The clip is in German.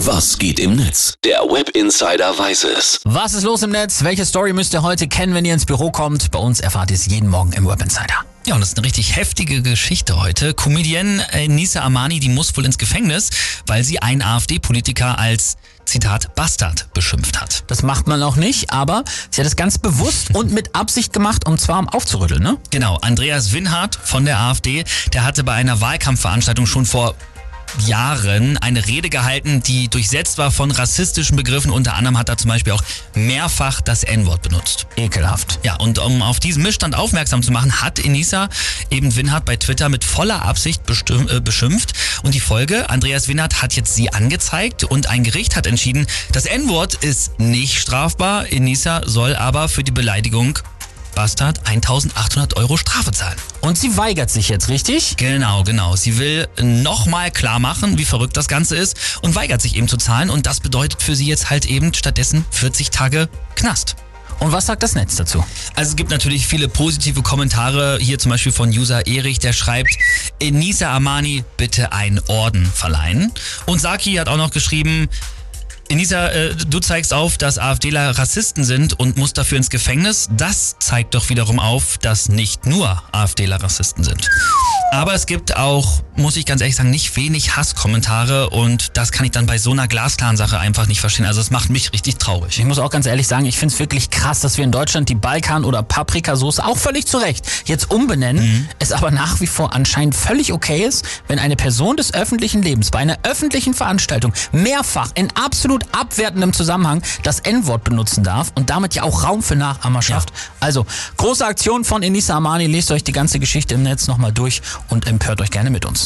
Was geht im Netz? Der Web Insider weiß es. Was ist los im Netz? Welche Story müsst ihr heute kennen, wenn ihr ins Büro kommt? Bei uns erfahrt ihr es jeden Morgen im Web Insider. Ja, und das ist eine richtig heftige Geschichte heute. Comedienne äh, Nisa Amani, die muss wohl ins Gefängnis, weil sie einen AfD-Politiker als Zitat Bastard beschimpft hat. Das macht man auch nicht, aber sie hat es ganz bewusst und mit Absicht gemacht, um zwar um aufzurütteln, ne? Genau, Andreas Winhardt von der AfD, der hatte bei einer Wahlkampfveranstaltung schon vor Jahren eine Rede gehalten, die durchsetzt war von rassistischen Begriffen. Unter anderem hat er zum Beispiel auch mehrfach das N-Wort benutzt. Ekelhaft. Ja, und um auf diesen Missstand aufmerksam zu machen, hat Enisa eben Winhardt bei Twitter mit voller Absicht äh, beschimpft. Und die Folge, Andreas Winhardt hat jetzt sie angezeigt und ein Gericht hat entschieden, das N-Wort ist nicht strafbar. Enisa soll aber für die Beleidigung Bastard 1800 Euro Strafe zahlen. Und sie weigert sich jetzt, richtig? Genau, genau. Sie will nochmal klar machen, wie verrückt das Ganze ist und weigert sich eben zu zahlen. Und das bedeutet für sie jetzt halt eben stattdessen 40 Tage Knast. Und was sagt das Netz dazu? Also es gibt natürlich viele positive Kommentare, hier zum Beispiel von User Erich, der schreibt, Enisa Amani bitte einen Orden verleihen. Und Saki hat auch noch geschrieben, Enisa, äh, du zeigst auf, dass AfDler Rassisten sind und musst dafür ins Gefängnis. Das zeigt doch wiederum auf, dass nicht nur AfDler Rassisten sind. Aber es gibt auch, muss ich ganz ehrlich sagen, nicht wenig Hasskommentare und das kann ich dann bei so einer glasklaren Sache einfach nicht verstehen. Also es macht mich richtig traurig. Ich muss auch ganz ehrlich sagen, ich finde es wirklich krass, dass wir in Deutschland die Balkan- oder Paprikasauce auch völlig zu Recht jetzt umbenennen, mhm. es aber nach wie vor anscheinend völlig okay ist, wenn eine Person des öffentlichen Lebens bei einer öffentlichen Veranstaltung mehrfach in absolut abwertendem Zusammenhang das N-Wort benutzen darf und damit ja auch Raum für Nachahmerschaft. Ja. Also, große Aktion von Enisa Amani, lest euch die ganze Geschichte im Netz nochmal durch und empört euch gerne mit uns.